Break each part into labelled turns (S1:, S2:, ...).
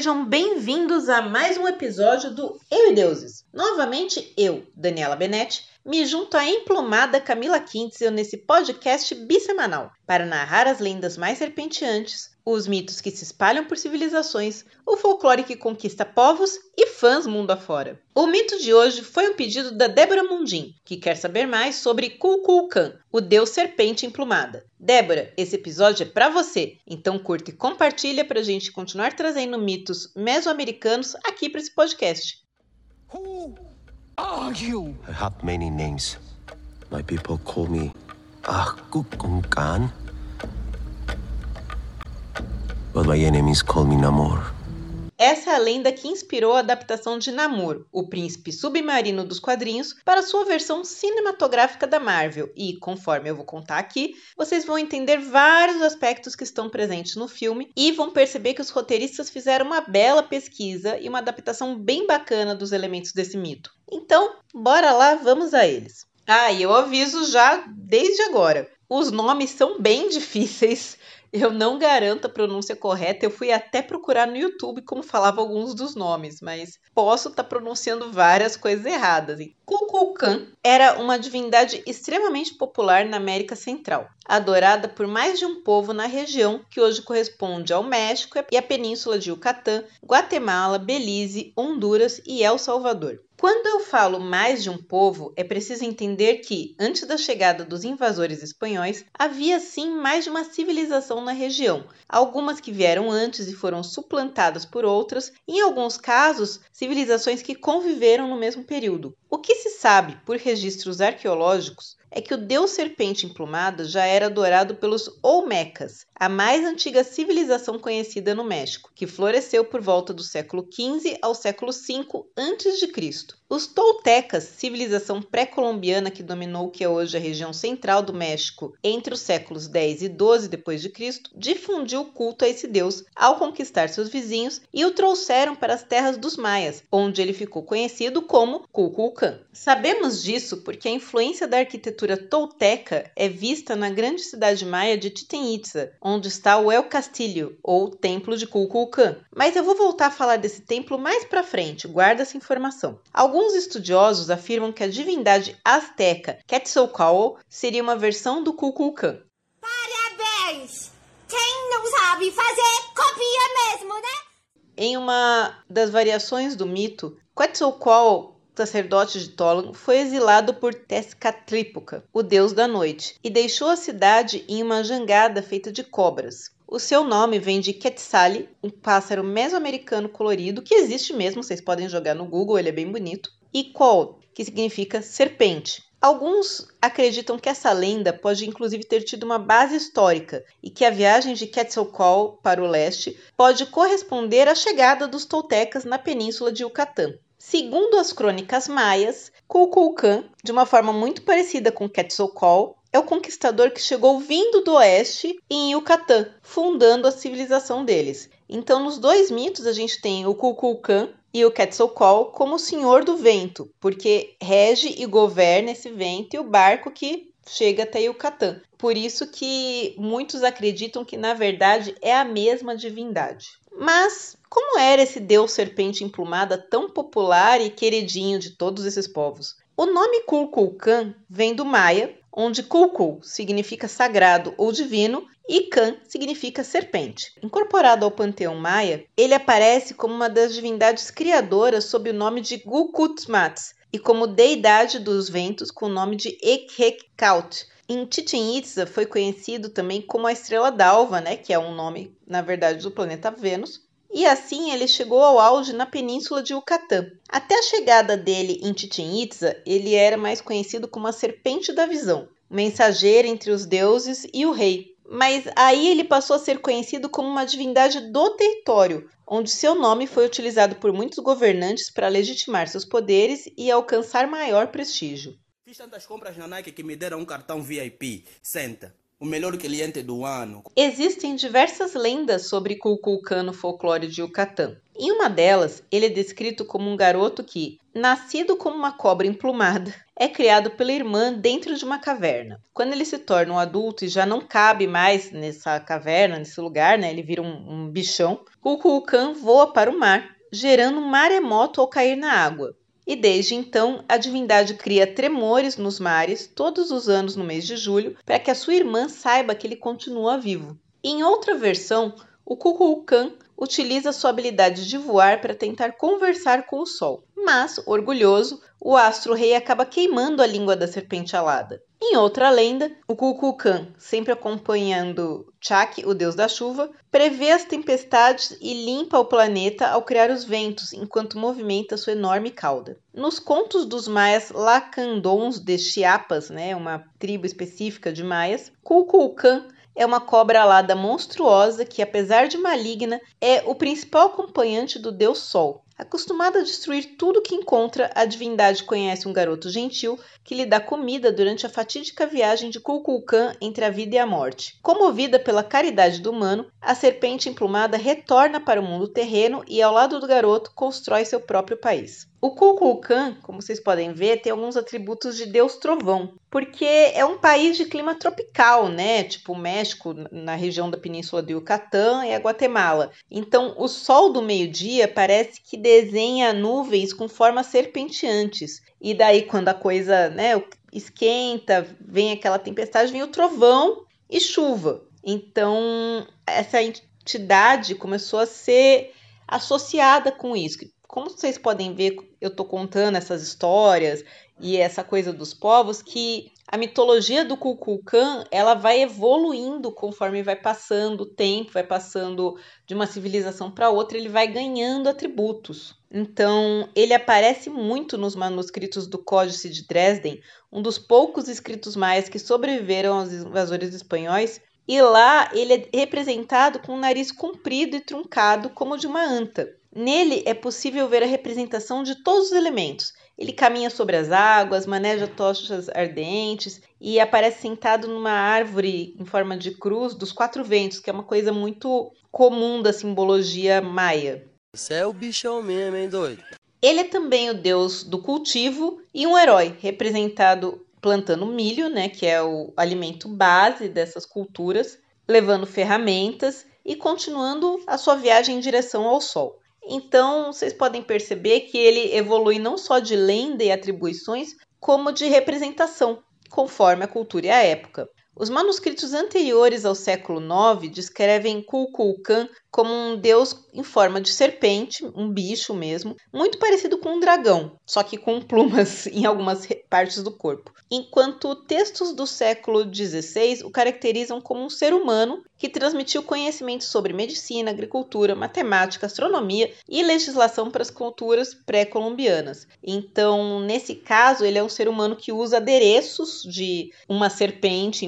S1: Sejam bem-vindos a mais um episódio do Eu e Deuses. Novamente eu, Daniela Benetti, me junto à emplumada Camila Quintzel nesse podcast bissemanal para narrar as lendas mais serpenteantes, os mitos que se espalham por civilizações, o folclore que conquista povos e fãs mundo afora. O mito de hoje foi um pedido da Débora Mundim, que quer saber mais sobre Kukulkan, o deus serpente emplumada. Débora, esse episódio é para você, então curta e compartilha para a gente continuar trazendo mitos mesoamericanos aqui para esse podcast.
S2: Are you?
S3: I have many names. My people call me Ahkukunkan. But my enemies call me Namor.
S1: Essa é a lenda que inspirou a adaptação de Namor, o príncipe submarino dos quadrinhos, para sua versão cinematográfica da Marvel. E, conforme eu vou contar aqui, vocês vão entender vários aspectos que estão presentes no filme e vão perceber que os roteiristas fizeram uma bela pesquisa e uma adaptação bem bacana dos elementos desse mito. Então, bora lá, vamos a eles. Ah, e eu aviso já desde agora: os nomes são bem difíceis. Eu não garanto a pronúncia correta. Eu fui até procurar no YouTube como falava alguns dos nomes, mas posso estar tá pronunciando várias coisas erradas. Kukulkan era uma divindade extremamente popular na América Central, adorada por mais de um povo na região que hoje corresponde ao México e à península de Yucatán, Guatemala, Belize, Honduras e El Salvador. Quando eu falo mais de um povo, é preciso entender que, antes da chegada dos invasores espanhóis, havia sim mais de uma civilização na região, algumas que vieram antes e foram suplantadas por outras, em alguns casos, civilizações que conviveram no mesmo período. O que se sabe por registros arqueológicos é que o deus serpente emplumada já era adorado pelos Olmecas, a mais antiga civilização conhecida no México, que floresceu por volta do século XV ao século V a.C. Os toltecas, civilização pré-colombiana que dominou o que é hoje a região central do México entre os séculos 10 e 12 depois de Cristo, difundiu o culto a esse deus ao conquistar seus vizinhos e o trouxeram para as terras dos maias, onde ele ficou conhecido como Kukulkan. Sabemos disso porque a influência da arquitetura tolteca é vista na grande cidade maia de Chichen Itza, onde está o El Castillo, ou Templo de Kukulkan. Mas eu vou voltar a falar desse templo mais para frente, guarda essa informação. Alguns estudiosos afirmam que a divindade azteca Quetzalcoatl seria uma versão do Kukulkan.
S4: Parabéns! Quem não sabe fazer, copia mesmo, né?
S1: Em uma das variações do mito, Quetzalcoatl sacerdote de Tolan, foi exilado por Tezcatlipoca, o deus da noite, e deixou a cidade em uma jangada feita de cobras. O seu nome vem de Quetzali, um pássaro mesoamericano colorido que existe mesmo, vocês podem jogar no Google, ele é bem bonito, e Quol, que significa serpente. Alguns acreditam que essa lenda pode inclusive ter tido uma base histórica e que a viagem de Quetzalcoatl para o leste pode corresponder à chegada dos toltecas na península de Yucatán. Segundo as crônicas maias, Kukulkan, de uma forma muito parecida com Quetzalcoatl, é o conquistador que chegou vindo do oeste em Yucatán, fundando a civilização deles. Então, nos dois mitos, a gente tem o Kukulkan e o Quetzalcoatl como o senhor do vento, porque rege e governa esse vento e o barco que chega até Yucatán. Por isso que muitos acreditam que, na verdade, é a mesma divindade. Mas como era esse deus serpente emplumada tão popular e queridinho de todos esses povos? O nome Kulkulkan vem do maia, onde Kulkul significa sagrado ou divino e Kan significa serpente. Incorporado ao panteão maia, ele aparece como uma das divindades criadoras sob o nome de Gukutmats e como deidade dos ventos com o nome de Ekhekaut. Em Chichen Itza foi conhecido também como a estrela d'alva, né, que é um nome, na verdade, do planeta Vênus, e assim ele chegou ao auge na península de Yucatán. Até a chegada dele em Chichen Itza, ele era mais conhecido como a Serpente da Visão, mensageiro entre os deuses e o rei. Mas aí ele passou a ser conhecido como uma divindade do território, onde seu nome foi utilizado por muitos governantes para legitimar seus poderes e alcançar maior prestígio.
S2: Fiz tantas compras na Nike que me deram um cartão VIP. Senta. o melhor cliente do ano.
S1: Existem diversas lendas sobre Kukulkan no folclore de Yucatán. Em uma delas, ele é descrito como um garoto que, nascido como uma cobra emplumada, é criado pela irmã dentro de uma caverna. Quando ele se torna um adulto e já não cabe mais nessa caverna, nesse lugar, né, ele vira um, um bichão, Kukulkan voa para o mar, gerando um maremoto ao cair na água. E desde então, a divindade cria tremores nos mares todos os anos no mês de julho para que a sua irmã saiba que ele continua vivo. Em outra versão, o Kukulkan utiliza sua habilidade de voar para tentar conversar com o sol. Mas, orgulhoso, o astro-rei acaba queimando a língua da serpente alada. Em outra lenda, o Kukulkan, sempre acompanhando Chak, o deus da chuva, prevê as tempestades e limpa o planeta ao criar os ventos, enquanto movimenta sua enorme cauda. Nos contos dos maias Lacandons de Chiapas, né, uma tribo específica de maias, Kukulkan é uma cobra alada monstruosa que, apesar de maligna, é o principal acompanhante do deus Sol. Acostumada a destruir tudo que encontra, a divindade conhece um garoto gentil que lhe dá comida durante a fatídica viagem de Kukulkan entre a vida e a morte. Comovida pela caridade do humano, a serpente emplumada retorna para o mundo terreno e, ao lado do garoto, constrói seu próprio país. O Kukulkan, como vocês podem ver, tem alguns atributos de Deus Trovão, porque é um país de clima tropical, né? Tipo o México, na região da península do Yucatán e a Guatemala. Então, o sol do meio-dia parece que desenha nuvens com formas serpenteantes. E daí, quando a coisa né, esquenta, vem aquela tempestade, vem o trovão e chuva. Então, essa entidade começou a ser associada com isso como vocês podem ver, eu estou contando essas histórias e essa coisa dos povos que a mitologia do Kukulkan ela vai evoluindo conforme vai passando o tempo, vai passando de uma civilização para outra, ele vai ganhando atributos. Então, ele aparece muito nos manuscritos do Códice de Dresden, um dos poucos escritos maias que sobreviveram aos invasores espanhóis, e lá ele é representado com um nariz comprido e truncado como o de uma anta. Nele é possível ver a representação de todos os elementos. Ele caminha sobre as águas, maneja tochas ardentes e aparece sentado numa árvore em forma de cruz dos quatro ventos, que é uma coisa muito comum da simbologia maia.
S5: É o bichão mesmo, hein, doido?
S1: Ele é também o deus do cultivo e um herói, representado plantando milho, né, que é o alimento base dessas culturas, levando ferramentas e continuando a sua viagem em direção ao sol. Então, vocês podem perceber que ele evolui não só de lenda e atribuições, como de representação, conforme a cultura e a época. Os manuscritos anteriores ao século IX descrevem Kukulkan como um deus em forma de serpente, um bicho mesmo, muito parecido com um dragão, só que com plumas em algumas partes do corpo. Enquanto textos do século XVI o caracterizam como um ser humano que transmitiu conhecimento sobre medicina, agricultura, matemática, astronomia e legislação para as culturas pré-colombianas. Então, nesse caso, ele é um ser humano que usa adereços de uma serpente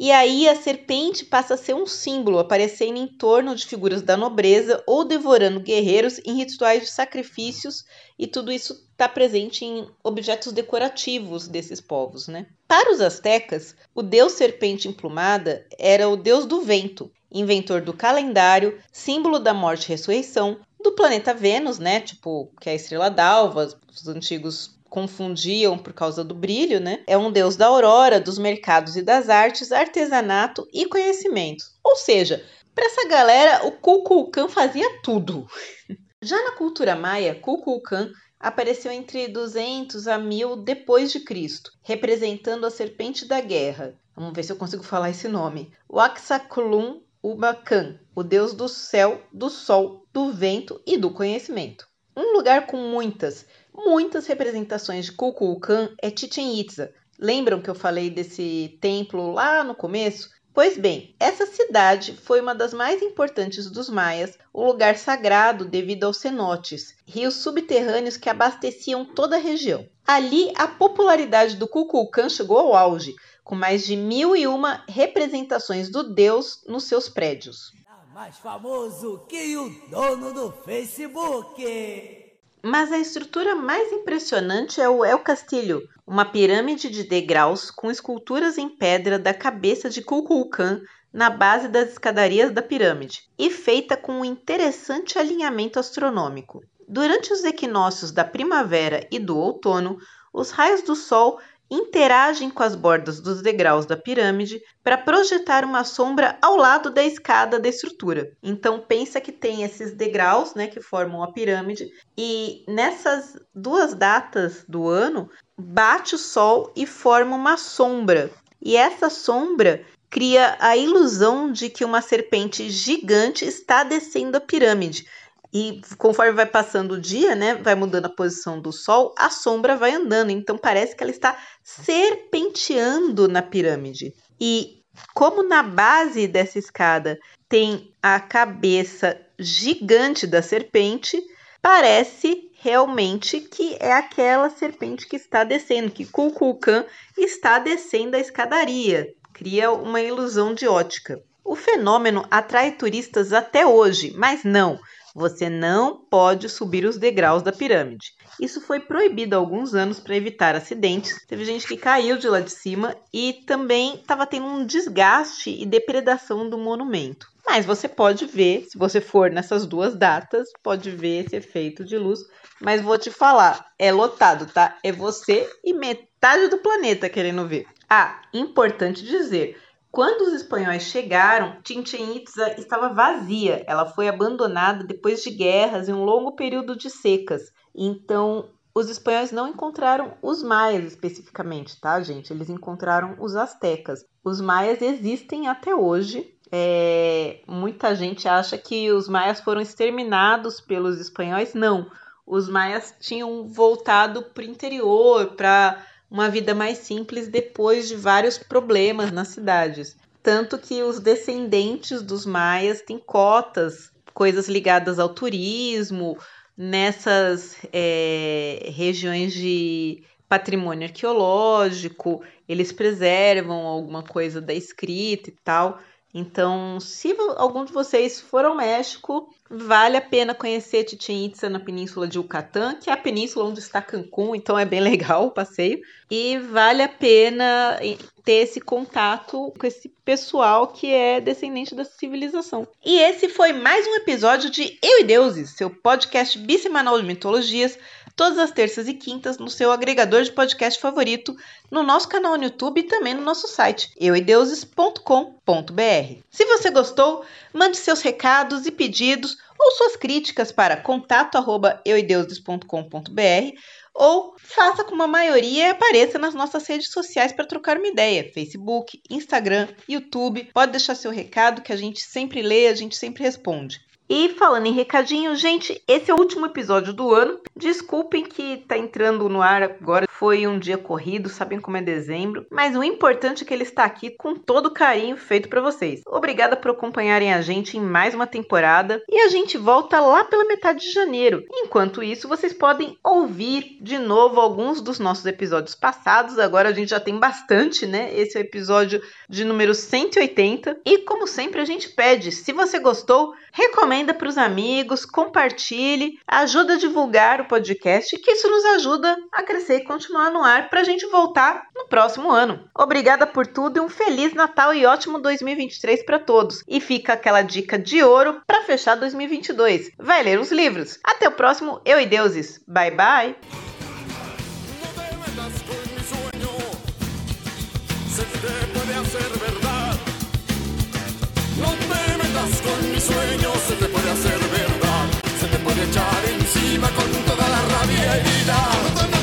S1: e aí a serpente passa a ser um símbolo, aparecendo em torno de figuras da nobreza ou devorando guerreiros em rituais de sacrifícios, e tudo isso está presente em objetos decorativos desses povos. Né? Para os astecas, o deus serpente emplumada era o deus do vento, inventor do calendário, símbolo da morte e ressurreição, do planeta Vênus, né? Tipo, que é a estrela d'alva, os antigos confundiam por causa do brilho, né? É um deus da aurora, dos mercados e das artes, artesanato e conhecimento. Ou seja, para essa galera, o Kukulkan fazia tudo. Já na cultura maia, Kukulkan apareceu entre 200 a 1000 depois de Cristo, representando a serpente da guerra. Vamos ver se eu consigo falar esse nome. Waxaculum Ubacan, o deus do céu, do sol, do vento e do conhecimento. Um lugar com muitas, muitas representações de Kukulkan é Chichen Itza. Lembram que eu falei desse templo lá no começo? Pois bem, essa cidade foi uma das mais importantes dos maias, o lugar sagrado devido aos cenotes, rios subterrâneos que abasteciam toda a região. Ali, a popularidade do Kukulkan chegou ao auge, com mais de mil e uma representações do deus nos seus prédios.
S6: mais famoso que o dono do Facebook.
S1: Mas a estrutura mais impressionante é o El Castillo, uma pirâmide de degraus com esculturas em pedra da cabeça de Kukulkan na base das escadarias da pirâmide e feita com um interessante alinhamento astronômico. Durante os equinócios da primavera e do outono, os raios do Sol interagem com as bordas dos degraus da pirâmide para projetar uma sombra ao lado da escada da estrutura. Então pensa que tem esses degraus, né, que formam a pirâmide e nessas duas datas do ano bate o sol e forma uma sombra. E essa sombra cria a ilusão de que uma serpente gigante está descendo a pirâmide. E conforme vai passando o dia, né, vai mudando a posição do sol, a sombra vai andando. Então parece que ela está serpenteando na pirâmide. E como na base dessa escada tem a cabeça gigante da serpente, parece realmente que é aquela serpente que está descendo, que Kukulkan está descendo a escadaria. Cria uma ilusão de ótica. O fenômeno atrai turistas até hoje, mas não, você não pode subir os degraus da pirâmide. Isso foi proibido há alguns anos para evitar acidentes. Teve gente que caiu de lá de cima e também estava tendo um desgaste e depredação do monumento. Mas você pode ver, se você for nessas duas datas, pode ver esse efeito de luz. Mas vou te falar, é lotado, tá? É você e metade do planeta querendo ver. Ah, importante dizer, quando os espanhóis chegaram, Chichen Itza estava vazia. Ela foi abandonada depois de guerras e um longo período de secas. Então, os espanhóis não encontraram os maias especificamente, tá, gente? Eles encontraram os astecas. Os maias existem até hoje. É... muita gente acha que os maias foram exterminados pelos espanhóis. Não. Os maias tinham voltado para o interior, para uma vida mais simples depois de vários problemas nas cidades. Tanto que os descendentes dos maias têm cotas, coisas ligadas ao turismo, nessas é, regiões de patrimônio arqueológico, eles preservam alguma coisa da escrita e tal. Então, se algum de vocês for ao México, vale a pena conhecer Chichen Itza na península de Yucatán, que é a península onde está Cancún, então é bem legal o passeio. E vale a pena ter esse contato com esse pessoal que é descendente da civilização. E esse foi mais um episódio de Eu e Deuses, seu podcast bissemanal de mitologias todas as terças e quintas no seu agregador de podcast favorito, no nosso canal no YouTube e também no nosso site euideuses.com.br. Se você gostou, mande seus recados e pedidos ou suas críticas para contato@euideuses.com.br ou faça como a maioria e apareça nas nossas redes sociais para trocar uma ideia: Facebook, Instagram, YouTube. Pode deixar seu recado que a gente sempre lê, a gente sempre responde. E falando em recadinho, gente, esse é o último episódio do ano. Desculpem que tá entrando no ar agora. Foi um dia corrido, sabem como é dezembro, mas o importante é que ele está aqui com todo o carinho feito para vocês. Obrigada por acompanharem a gente em mais uma temporada e a gente volta lá pela metade de janeiro. Enquanto isso, vocês podem ouvir de novo alguns dos nossos episódios passados. Agora a gente já tem bastante, né? Esse é o episódio de número 180. E como sempre a gente pede, se você gostou, recomenda para os amigos, compartilhe, ajuda a divulgar o podcast, que isso nos ajuda a crescer e continuar continuar no ar para a gente voltar no próximo ano. Obrigada por tudo e um feliz Natal e ótimo 2023 para todos. E fica aquela dica de ouro para fechar 2022. Vai ler os livros. Até o próximo Eu e Deuses. Bye bye.
S7: con mis sueños se te puede hacer verdad, se te puede
S6: echar encima con toda la rabia herida.